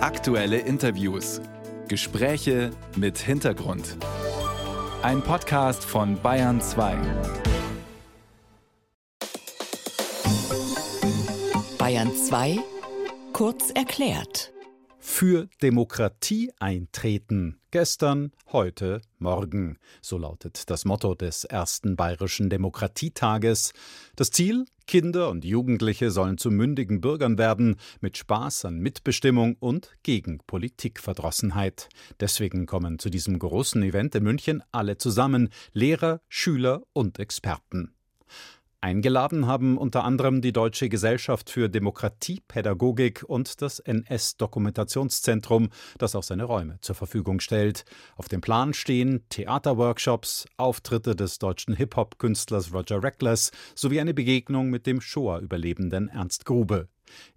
Aktuelle Interviews. Gespräche mit Hintergrund. Ein Podcast von Bayern 2. Bayern 2 kurz erklärt. Für Demokratie eintreten. Gestern, heute, morgen. So lautet das Motto des ersten Bayerischen Demokratietages. Das Ziel? Kinder und Jugendliche sollen zu mündigen Bürgern werden, mit Spaß an Mitbestimmung und gegen Politikverdrossenheit. Deswegen kommen zu diesem großen Event in München alle zusammen, Lehrer, Schüler und Experten. Eingeladen haben unter anderem die Deutsche Gesellschaft für Demokratiepädagogik und das NS-Dokumentationszentrum, das auch seine Räume zur Verfügung stellt. Auf dem Plan stehen Theaterworkshops, Auftritte des deutschen Hip-Hop-Künstlers Roger Reckless sowie eine Begegnung mit dem Shoah-Überlebenden Ernst Grube.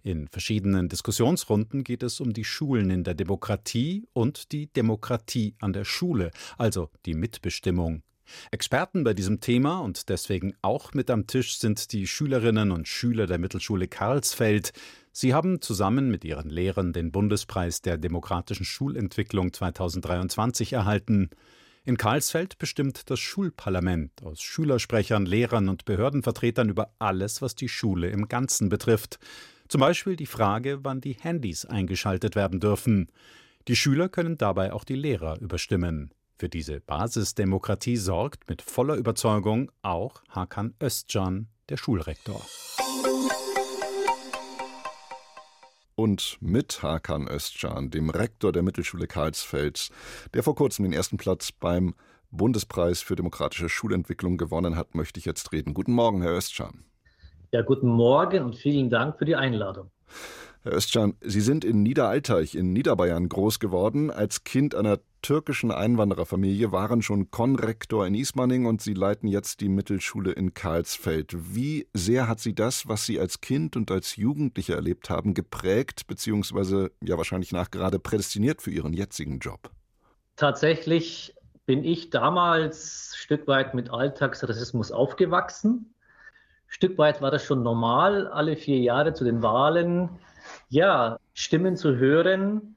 In verschiedenen Diskussionsrunden geht es um die Schulen in der Demokratie und die Demokratie an der Schule, also die Mitbestimmung. Experten bei diesem Thema und deswegen auch mit am Tisch sind die Schülerinnen und Schüler der Mittelschule Karlsfeld. Sie haben zusammen mit ihren Lehrern den Bundespreis der demokratischen Schulentwicklung 2023 erhalten. In Karlsfeld bestimmt das Schulparlament aus Schülersprechern, Lehrern und Behördenvertretern über alles, was die Schule im Ganzen betrifft. Zum Beispiel die Frage, wann die Handys eingeschaltet werden dürfen. Die Schüler können dabei auch die Lehrer überstimmen. Für diese Basisdemokratie sorgt mit voller Überzeugung auch Hakan Özcan, der Schulrektor. Und mit Hakan Özcan, dem Rektor der Mittelschule Karlsfeld, der vor kurzem den ersten Platz beim Bundespreis für demokratische Schulentwicklung gewonnen hat, möchte ich jetzt reden. Guten Morgen, Herr Özcan. Ja, guten Morgen und vielen Dank für die Einladung. Herr Özcan, Sie sind in Niederalteich in Niederbayern groß geworden. Als Kind einer türkischen Einwandererfamilie, waren schon Konrektor in Ismaning und Sie leiten jetzt die Mittelschule in Karlsfeld. Wie sehr hat Sie das, was Sie als Kind und als Jugendlicher erlebt haben, geprägt, beziehungsweise ja wahrscheinlich nachgerade prädestiniert für Ihren jetzigen Job? Tatsächlich bin ich damals ein Stück weit mit Alltagsrassismus aufgewachsen. Stück weit war das schon normal, alle vier Jahre zu den Wahlen, ja, Stimmen zu hören,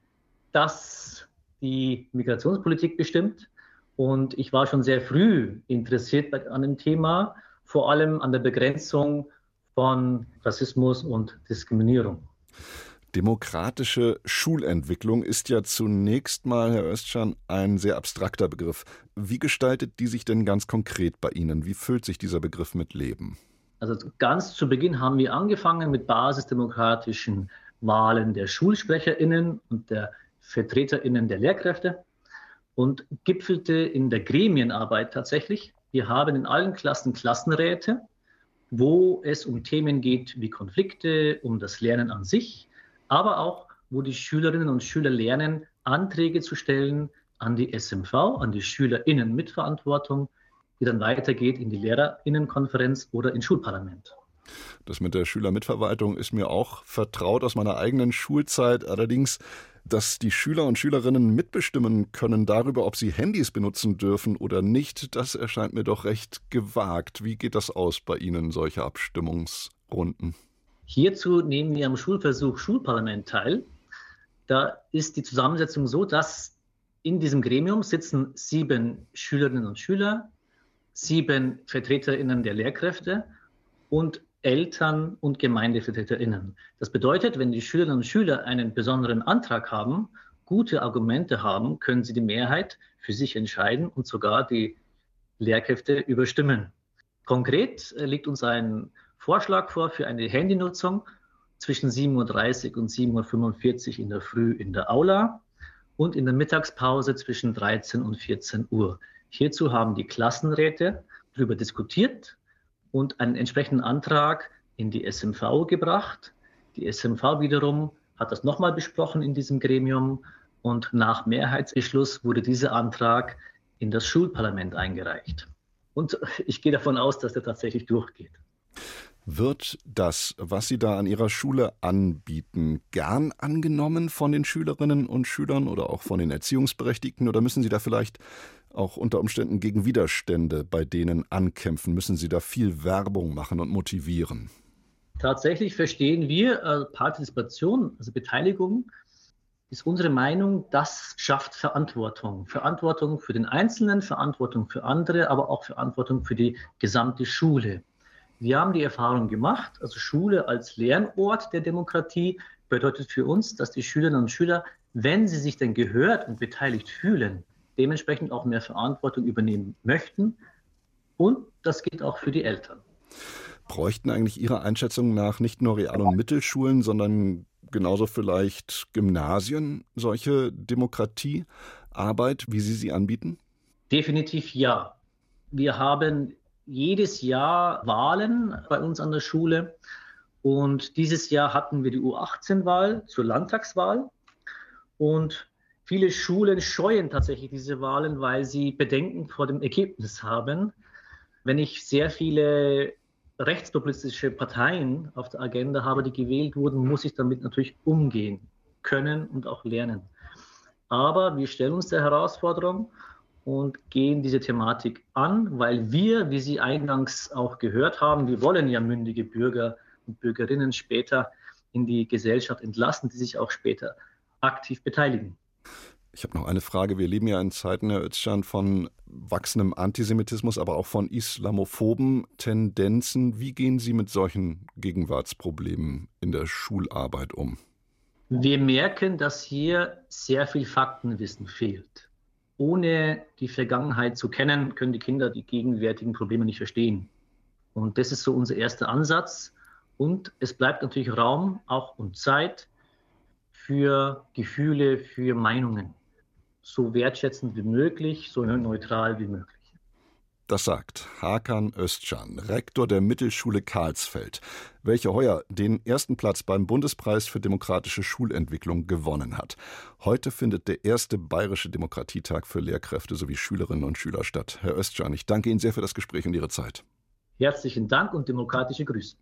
dass die Migrationspolitik bestimmt. Und ich war schon sehr früh interessiert an dem Thema, vor allem an der Begrenzung von Rassismus und Diskriminierung. Demokratische Schulentwicklung ist ja zunächst mal, Herr Östschan, ein sehr abstrakter Begriff. Wie gestaltet die sich denn ganz konkret bei Ihnen? Wie füllt sich dieser Begriff mit Leben? Also ganz zu Beginn haben wir angefangen mit basisdemokratischen Wahlen der SchulsprecherInnen und der VertreterInnen der Lehrkräfte und gipfelte in der Gremienarbeit tatsächlich. Wir haben in allen Klassen Klassenräte, wo es um Themen geht wie Konflikte, um das Lernen an sich, aber auch, wo die Schülerinnen und Schüler lernen, Anträge zu stellen an die SMV, an die SchülerInnen mit Verantwortung, die dann weitergeht in die LehrerInnenkonferenz oder ins Schulparlament. Das mit der Schülermitverwaltung ist mir auch vertraut aus meiner eigenen Schulzeit. Allerdings dass die Schüler und Schülerinnen mitbestimmen können darüber, ob sie Handys benutzen dürfen oder nicht, das erscheint mir doch recht gewagt. Wie geht das aus bei Ihnen, solche Abstimmungsrunden? Hierzu nehmen wir am Schulversuch Schulparlament teil. Da ist die Zusammensetzung so, dass in diesem Gremium sitzen sieben Schülerinnen und Schüler, sieben Vertreterinnen der Lehrkräfte und Eltern und GemeindevertreterInnen. Das bedeutet, wenn die Schülerinnen und Schüler einen besonderen Antrag haben, gute Argumente haben, können sie die Mehrheit für sich entscheiden und sogar die Lehrkräfte überstimmen. Konkret äh, liegt uns ein Vorschlag vor für eine Handynutzung zwischen 7.30 Uhr und 7.45 Uhr in der Früh in der Aula und in der Mittagspause zwischen 13 und 14 Uhr. Hierzu haben die Klassenräte darüber diskutiert und einen entsprechenden Antrag in die SMV gebracht. Die SMV wiederum hat das nochmal besprochen in diesem Gremium und nach Mehrheitsbeschluss wurde dieser Antrag in das Schulparlament eingereicht. Und ich gehe davon aus, dass der tatsächlich durchgeht. Wird das, was Sie da an Ihrer Schule anbieten, gern angenommen von den Schülerinnen und Schülern oder auch von den Erziehungsberechtigten? Oder müssen Sie da vielleicht auch unter Umständen gegen Widerstände bei denen ankämpfen? Müssen Sie da viel Werbung machen und motivieren? Tatsächlich verstehen wir äh, Partizipation, also Beteiligung, ist unsere Meinung, das schafft Verantwortung. Verantwortung für den Einzelnen, Verantwortung für andere, aber auch Verantwortung für die gesamte Schule. Wir haben die Erfahrung gemacht, also Schule als Lernort der Demokratie bedeutet für uns, dass die Schülerinnen und Schüler, wenn sie sich denn gehört und beteiligt fühlen, dementsprechend auch mehr Verantwortung übernehmen möchten. Und das gilt auch für die Eltern. Bräuchten eigentlich Ihrer Einschätzung nach nicht nur Real- und Mittelschulen, sondern genauso vielleicht Gymnasien solche Demokratiearbeit, wie Sie sie anbieten? Definitiv ja. Wir haben jedes Jahr Wahlen bei uns an der Schule. Und dieses Jahr hatten wir die U18-Wahl zur Landtagswahl. Und viele Schulen scheuen tatsächlich diese Wahlen, weil sie Bedenken vor dem Ergebnis haben. Wenn ich sehr viele rechtspopulistische Parteien auf der Agenda habe, die gewählt wurden, muss ich damit natürlich umgehen können und auch lernen. Aber wir stellen uns der Herausforderung und gehen diese Thematik an, weil wir, wie Sie eingangs auch gehört haben, wir wollen ja mündige Bürger und Bürgerinnen später in die Gesellschaft entlassen, die sich auch später aktiv beteiligen. Ich habe noch eine Frage. Wir leben ja in Zeiten, Herr Özcan, von wachsendem Antisemitismus, aber auch von islamophoben Tendenzen. Wie gehen Sie mit solchen Gegenwartsproblemen in der Schularbeit um? Wir merken, dass hier sehr viel Faktenwissen fehlt. Ohne die Vergangenheit zu kennen, können die Kinder die gegenwärtigen Probleme nicht verstehen. Und das ist so unser erster Ansatz. Und es bleibt natürlich Raum auch und Zeit für Gefühle, für Meinungen so wertschätzend wie möglich, so neutral wie möglich. Das sagt Hakan Özcan, Rektor der Mittelschule Karlsfeld, welcher heuer den ersten Platz beim Bundespreis für demokratische Schulentwicklung gewonnen hat. Heute findet der erste Bayerische Demokratietag für Lehrkräfte sowie Schülerinnen und Schüler statt. Herr Özcan, ich danke Ihnen sehr für das Gespräch und Ihre Zeit. Herzlichen Dank und demokratische Grüße.